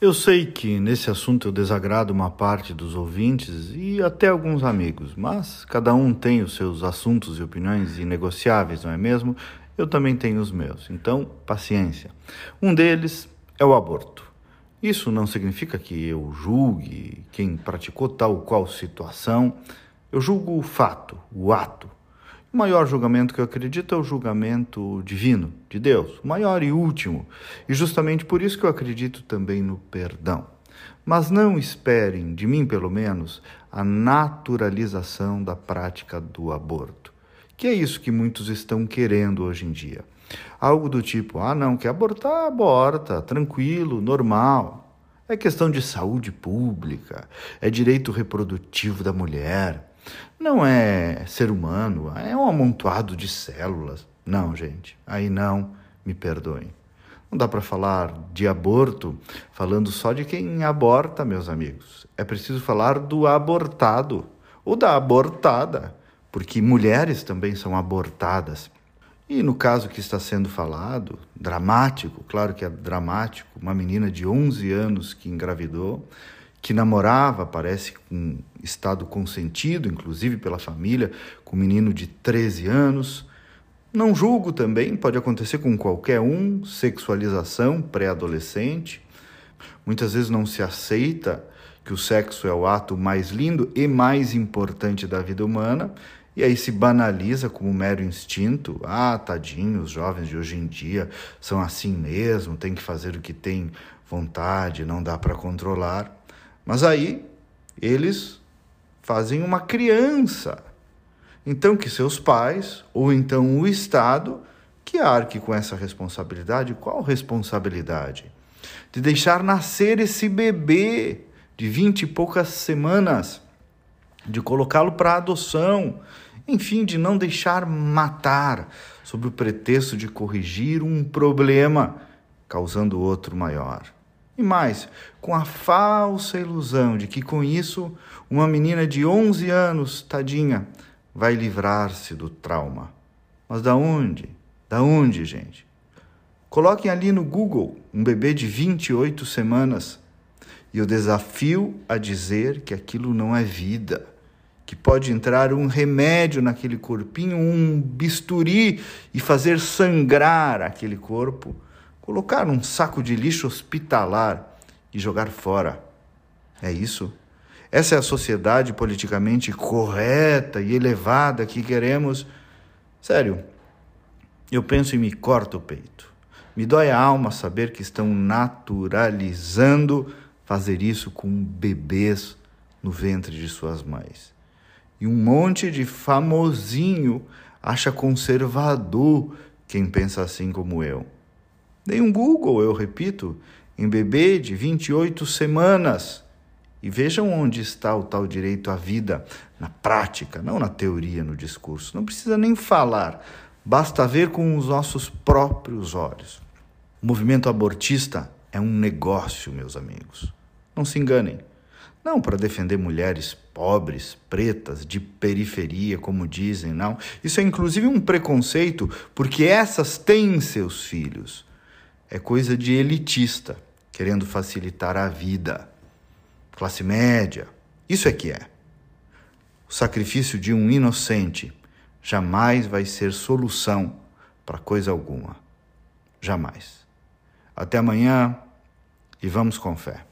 Eu sei que nesse assunto eu desagrado uma parte dos ouvintes e até alguns amigos, mas cada um tem os seus assuntos e opiniões inegociáveis, não é mesmo? Eu também tenho os meus, então paciência. Um deles é o aborto. Isso não significa que eu julgue quem praticou tal ou qual situação, eu julgo o fato, o ato. O maior julgamento que eu acredito é o julgamento divino, de Deus, o maior e último. E justamente por isso que eu acredito também no perdão. Mas não esperem, de mim pelo menos, a naturalização da prática do aborto. Que é isso que muitos estão querendo hoje em dia. Algo do tipo: ah, não, quer abortar, aborta, tranquilo, normal. É questão de saúde pública, é direito reprodutivo da mulher. Não é ser humano, é um amontoado de células. Não, gente, aí não, me perdoem. Não dá para falar de aborto falando só de quem aborta, meus amigos. É preciso falar do abortado ou da abortada, porque mulheres também são abortadas. E no caso que está sendo falado, dramático, claro que é dramático, uma menina de 11 anos que engravidou, que namorava, parece com estado consentido, inclusive pela família, com um menino de 13 anos. Não julgo também, pode acontecer com qualquer um, sexualização pré-adolescente. Muitas vezes não se aceita que o sexo é o ato mais lindo e mais importante da vida humana, e aí se banaliza como mero instinto. Ah, tadinho, os jovens de hoje em dia são assim mesmo, tem que fazer o que tem vontade, não dá para controlar. Mas aí eles fazem uma criança. Então que seus pais ou então o Estado que arque com essa responsabilidade. Qual responsabilidade? De deixar nascer esse bebê de vinte e poucas semanas, de colocá-lo para adoção, enfim, de não deixar matar sob o pretexto de corrigir um problema, causando outro maior. E mais, com a falsa ilusão de que com isso uma menina de 11 anos, tadinha, vai livrar-se do trauma. Mas da onde? Da onde, gente? Coloquem ali no Google um bebê de 28 semanas e eu desafio a dizer que aquilo não é vida, que pode entrar um remédio naquele corpinho, um bisturi e fazer sangrar aquele corpo colocar num saco de lixo hospitalar e jogar fora. É isso? Essa é a sociedade politicamente correta e elevada que queremos? Sério, eu penso e me corto o peito. Me dói a alma saber que estão naturalizando fazer isso com bebês no ventre de suas mães. E um monte de famosinho acha conservador quem pensa assim como eu. Dei um Google, eu repito, em bebê de 28 semanas. E vejam onde está o tal direito à vida na prática, não na teoria, no discurso. Não precisa nem falar, basta ver com os nossos próprios olhos. O movimento abortista é um negócio, meus amigos. Não se enganem. Não para defender mulheres pobres, pretas, de periferia, como dizem, não. Isso é inclusive um preconceito, porque essas têm seus filhos é coisa de elitista, querendo facilitar a vida. Classe média, isso é que é. O sacrifício de um inocente jamais vai ser solução para coisa alguma. Jamais. Até amanhã e vamos com fé.